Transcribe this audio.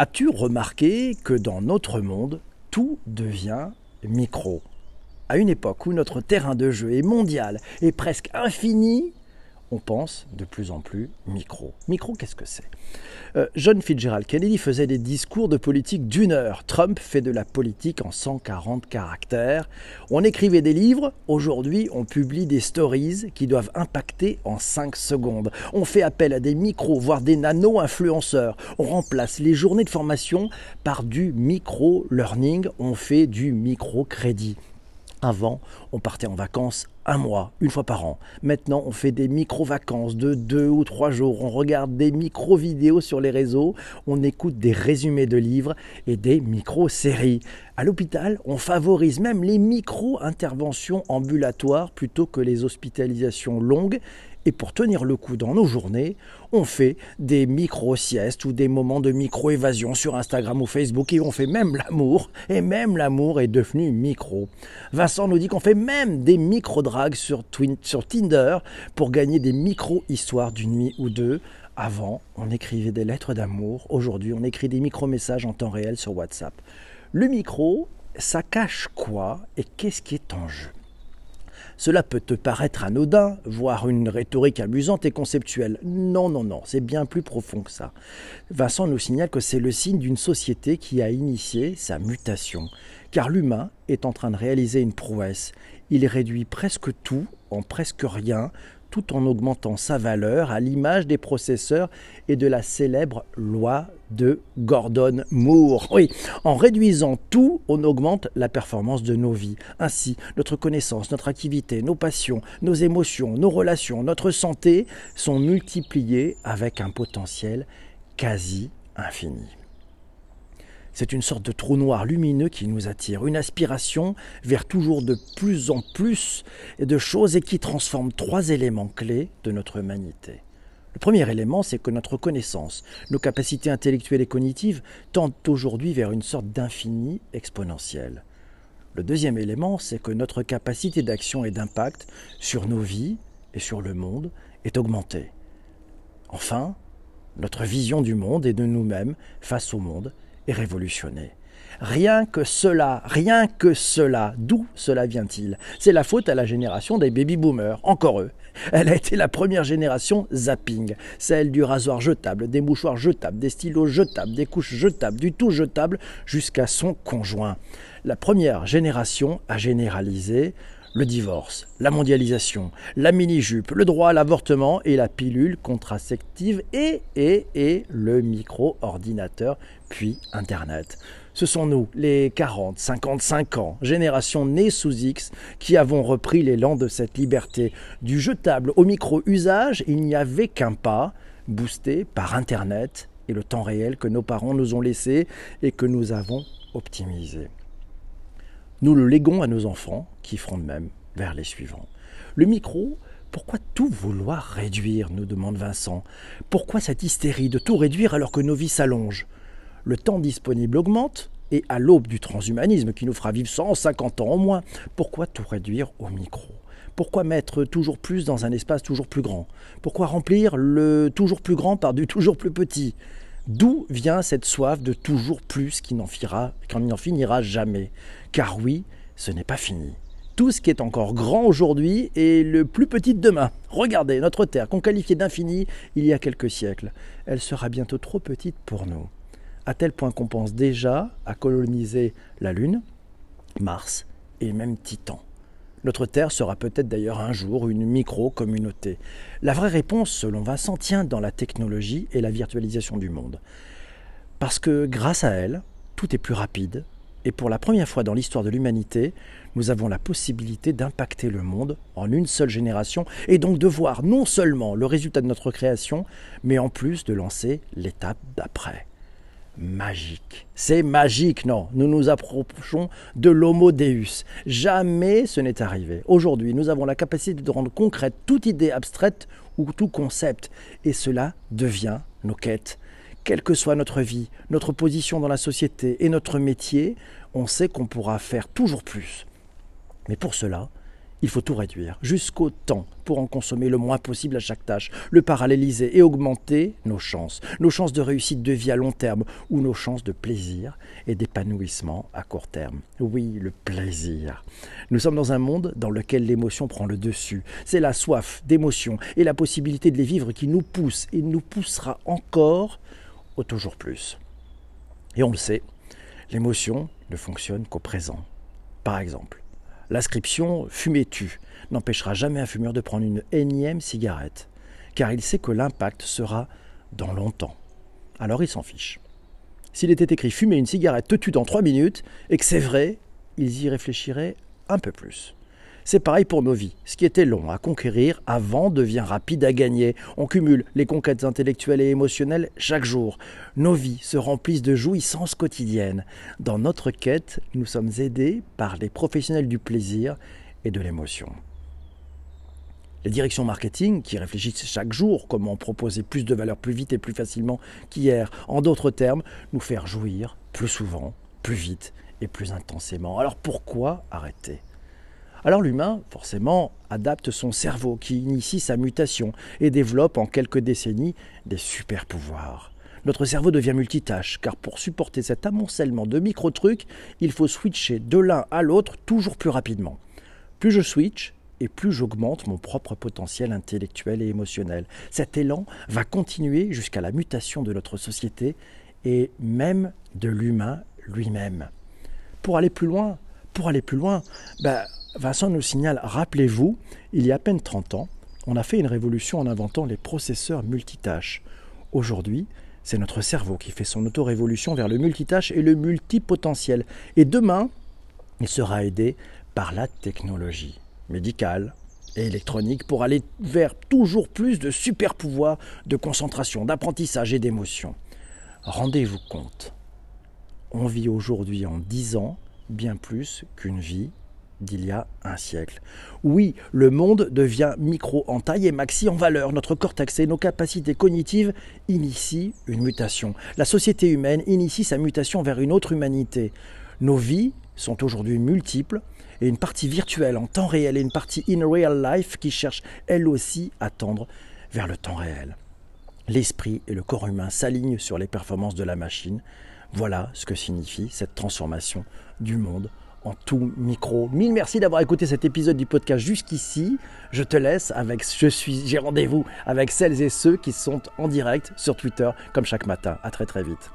As-tu remarqué que dans notre monde, tout devient micro? À une époque où notre terrain de jeu est mondial et presque infini, on pense de plus en plus micro. Micro, qu'est-ce que c'est? Euh, John Fitzgerald Kennedy faisait des discours de politique d'une heure. Trump fait de la politique en 140 caractères. On écrivait des livres. Aujourd'hui, on publie des stories qui doivent impacter en 5 secondes. On fait appel à des micros, voire des nano-influenceurs. On remplace les journées de formation par du micro-learning. On fait du micro-crédit. Avant, on partait en vacances un mois, une fois par an. Maintenant, on fait des micro-vacances de deux ou trois jours. On regarde des micro-vidéos sur les réseaux. On écoute des résumés de livres et des micro-séries. À l'hôpital, on favorise même les micro-interventions ambulatoires plutôt que les hospitalisations longues et pour tenir le coup dans nos journées, on fait des micro-siestes ou des moments de micro-évasion sur Instagram ou Facebook et on fait même l'amour. Et même l'amour est devenu micro. Vincent nous dit qu'on fait même des micro-drags sur, sur Tinder pour gagner des micro-histoires d'une nuit ou deux. Avant, on écrivait des lettres d'amour. Aujourd'hui, on écrit des micro-messages en temps réel sur WhatsApp. Le micro, ça cache quoi et qu'est-ce qui est en jeu? Cela peut te paraître anodin, voire une rhétorique amusante et conceptuelle. Non, non, non, c'est bien plus profond que ça. Vincent nous signale que c'est le signe d'une société qui a initié sa mutation, car l'humain est en train de réaliser une prouesse. Il réduit presque tout en presque rien tout en augmentant sa valeur à l'image des processeurs et de la célèbre loi de Gordon Moore. Oui, en réduisant tout, on augmente la performance de nos vies. Ainsi, notre connaissance, notre activité, nos passions, nos émotions, nos relations, notre santé sont multipliées avec un potentiel quasi infini. C'est une sorte de trou noir lumineux qui nous attire, une aspiration vers toujours de plus en plus de choses et qui transforme trois éléments clés de notre humanité. Le premier élément, c'est que notre connaissance, nos capacités intellectuelles et cognitives tendent aujourd'hui vers une sorte d'infini exponentiel. Le deuxième élément, c'est que notre capacité d'action et d'impact sur nos vies et sur le monde est augmentée. Enfin, notre vision du monde et de nous-mêmes face au monde révolutionné. Rien que cela, rien que cela, d'où cela vient-il? C'est la faute à la génération des baby-boomers, encore eux. Elle a été la première génération zapping, celle du rasoir jetable, des mouchoirs jetables, des stylos jetables, des couches jetables, du tout jetable, jusqu'à son conjoint. La première génération a généralisé le divorce, la mondialisation, la mini-jupe, le droit à l'avortement et la pilule contraceptive et, et, et le micro-ordinateur, puis Internet. Ce sont nous, les 40, 55 ans, génération née sous X, qui avons repris l'élan de cette liberté. Du jetable au micro-usage, il n'y avait qu'un pas, boosté par Internet et le temps réel que nos parents nous ont laissé et que nous avons optimisé. Nous le léguons à nos enfants, qui feront de même vers les suivants. Le micro, pourquoi tout vouloir réduire nous demande Vincent. Pourquoi cette hystérie de tout réduire alors que nos vies s'allongent? Le temps disponible augmente, et à l'aube du transhumanisme qui nous fera vivre 150 ans en moins, pourquoi tout réduire au micro? Pourquoi mettre toujours plus dans un espace toujours plus grand? Pourquoi remplir le toujours plus grand par du toujours plus petit? D'où vient cette soif de toujours plus qui n'en finira, jamais? Car oui, ce n'est pas fini. Tout ce qui est encore grand aujourd'hui est le plus petit de demain. Regardez, notre Terre, qu'on qualifiait d'infini il y a quelques siècles, elle sera bientôt trop petite pour nous. À tel point qu'on pense déjà à coloniser la Lune, Mars et même Titan. Notre Terre sera peut-être d'ailleurs un jour une micro-communauté. La vraie réponse, selon Vincent, tient dans la technologie et la virtualisation du monde. Parce que grâce à elle, tout est plus rapide, et pour la première fois dans l'histoire de l'humanité, nous avons la possibilité d'impacter le monde en une seule génération, et donc de voir non seulement le résultat de notre création, mais en plus de lancer l'étape d'après magique. C'est magique, non. Nous nous approchons de l'homo deus. Jamais ce n'est arrivé. Aujourd'hui, nous avons la capacité de rendre concrète toute idée abstraite ou tout concept. Et cela devient nos quêtes. Quelle que soit notre vie, notre position dans la société et notre métier, on sait qu'on pourra faire toujours plus. Mais pour cela, il faut tout réduire, jusqu'au temps, pour en consommer le moins possible à chaque tâche, le paralléliser et augmenter nos chances, nos chances de réussite de vie à long terme ou nos chances de plaisir et d'épanouissement à court terme. Oui, le plaisir. Nous sommes dans un monde dans lequel l'émotion prend le dessus. C'est la soif d'émotion et la possibilité de les vivre qui nous pousse et nous poussera encore au toujours plus. Et on le sait, l'émotion ne fonctionne qu'au présent. Par exemple, L'inscription Fumer tue n'empêchera jamais un fumeur de prendre une énième cigarette, car il sait que l'impact sera dans longtemps. Alors il s'en fiche. S'il était écrit Fumer une cigarette te tue dans trois minutes, et que c'est vrai, ils y réfléchiraient un peu plus. C'est pareil pour nos vies. Ce qui était long à conquérir avant devient rapide à gagner. On cumule les conquêtes intellectuelles et émotionnelles chaque jour. Nos vies se remplissent de jouissances quotidiennes. Dans notre quête, nous sommes aidés par les professionnels du plaisir et de l'émotion. Les directions marketing, qui réfléchissent chaque jour comment proposer plus de valeur plus vite et plus facilement qu'hier, en d'autres termes, nous faire jouir plus souvent, plus vite et plus intensément. Alors pourquoi arrêter? Alors l'humain, forcément, adapte son cerveau qui initie sa mutation et développe en quelques décennies des super pouvoirs. Notre cerveau devient multitâche, car pour supporter cet amoncellement de micro-trucs, il faut switcher de l'un à l'autre toujours plus rapidement. Plus je switch, et plus j'augmente mon propre potentiel intellectuel et émotionnel. Cet élan va continuer jusqu'à la mutation de notre société et même de l'humain lui-même. Pour aller plus loin, pour aller plus loin, ben, Vincent nous signale, rappelez-vous, il y a à peine 30 ans, on a fait une révolution en inventant les processeurs multitâches. Aujourd'hui, c'est notre cerveau qui fait son auto-révolution vers le multitâche et le multipotentiel. Et demain, il sera aidé par la technologie médicale et électronique pour aller vers toujours plus de super pouvoirs de concentration, d'apprentissage et d'émotion. Rendez-vous compte, on vit aujourd'hui en 10 ans bien plus qu'une vie d'il y a un siècle. Oui, le monde devient micro en taille et maxi en valeur. Notre cortex et nos capacités cognitives initient une mutation. La société humaine initie sa mutation vers une autre humanité. Nos vies sont aujourd'hui multiples et une partie virtuelle en temps réel et une partie in real life qui cherche elle aussi à tendre vers le temps réel. L'esprit et le corps humain s'alignent sur les performances de la machine. Voilà ce que signifie cette transformation du monde en tout micro. Mille merci d'avoir écouté cet épisode du podcast jusqu'ici. Je te laisse avec je suis j'ai rendez-vous avec celles et ceux qui sont en direct sur Twitter comme chaque matin. À très très vite.